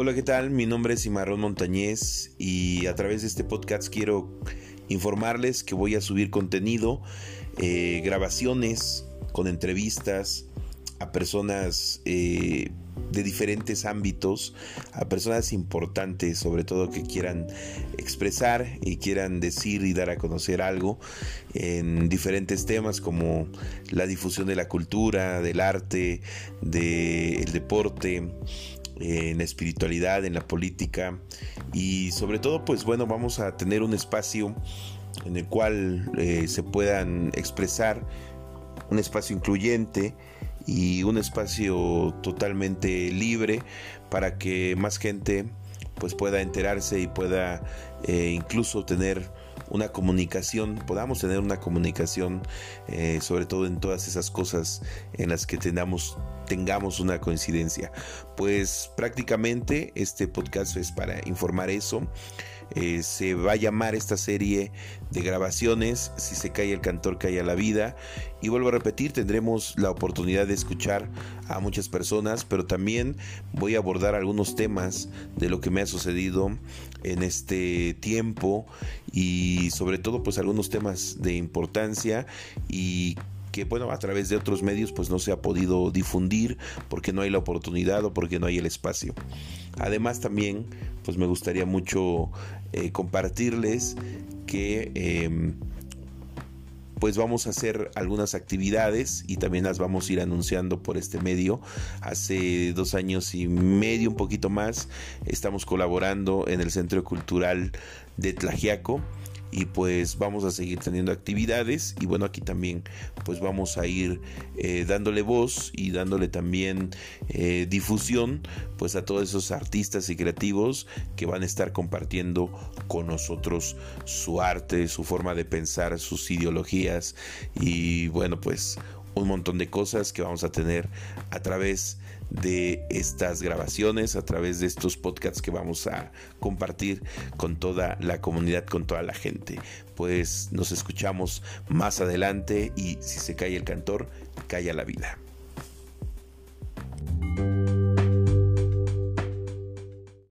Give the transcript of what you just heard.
Hola, ¿qué tal? Mi nombre es Cimarrón Montañez y a través de este podcast quiero informarles que voy a subir contenido, eh, grabaciones con entrevistas a personas eh, de diferentes ámbitos, a personas importantes, sobre todo que quieran expresar y quieran decir y dar a conocer algo en diferentes temas como la difusión de la cultura, del arte, del deporte, en la espiritualidad, en la política y sobre todo pues bueno vamos a tener un espacio en el cual eh, se puedan expresar un espacio incluyente y un espacio totalmente libre para que más gente pues pueda enterarse y pueda eh, incluso tener una comunicación, podamos tener una comunicación, eh, sobre todo en todas esas cosas en las que tengamos, tengamos una coincidencia. Pues prácticamente este podcast es para informar eso. Eh, se va a llamar esta serie de grabaciones Si se cae el cantor, cae a la vida. Y vuelvo a repetir, tendremos la oportunidad de escuchar a muchas personas, pero también voy a abordar algunos temas de lo que me ha sucedido en este tiempo y sobre todo pues algunos temas de importancia y que bueno a través de otros medios pues no se ha podido difundir porque no hay la oportunidad o porque no hay el espacio además también pues me gustaría mucho eh, compartirles que em, pues vamos a hacer algunas actividades y también las vamos a ir anunciando por este medio. Hace dos años y medio, un poquito más, estamos colaborando en el Centro Cultural de Tlajiaco y pues vamos a seguir teniendo actividades y bueno aquí también pues vamos a ir eh, dándole voz y dándole también eh, difusión pues a todos esos artistas y creativos que van a estar compartiendo con nosotros su arte su forma de pensar sus ideologías y bueno pues un montón de cosas que vamos a tener a través de estas grabaciones, a través de estos podcasts que vamos a compartir con toda la comunidad, con toda la gente. Pues nos escuchamos más adelante y si se cae el cantor, calla la vida.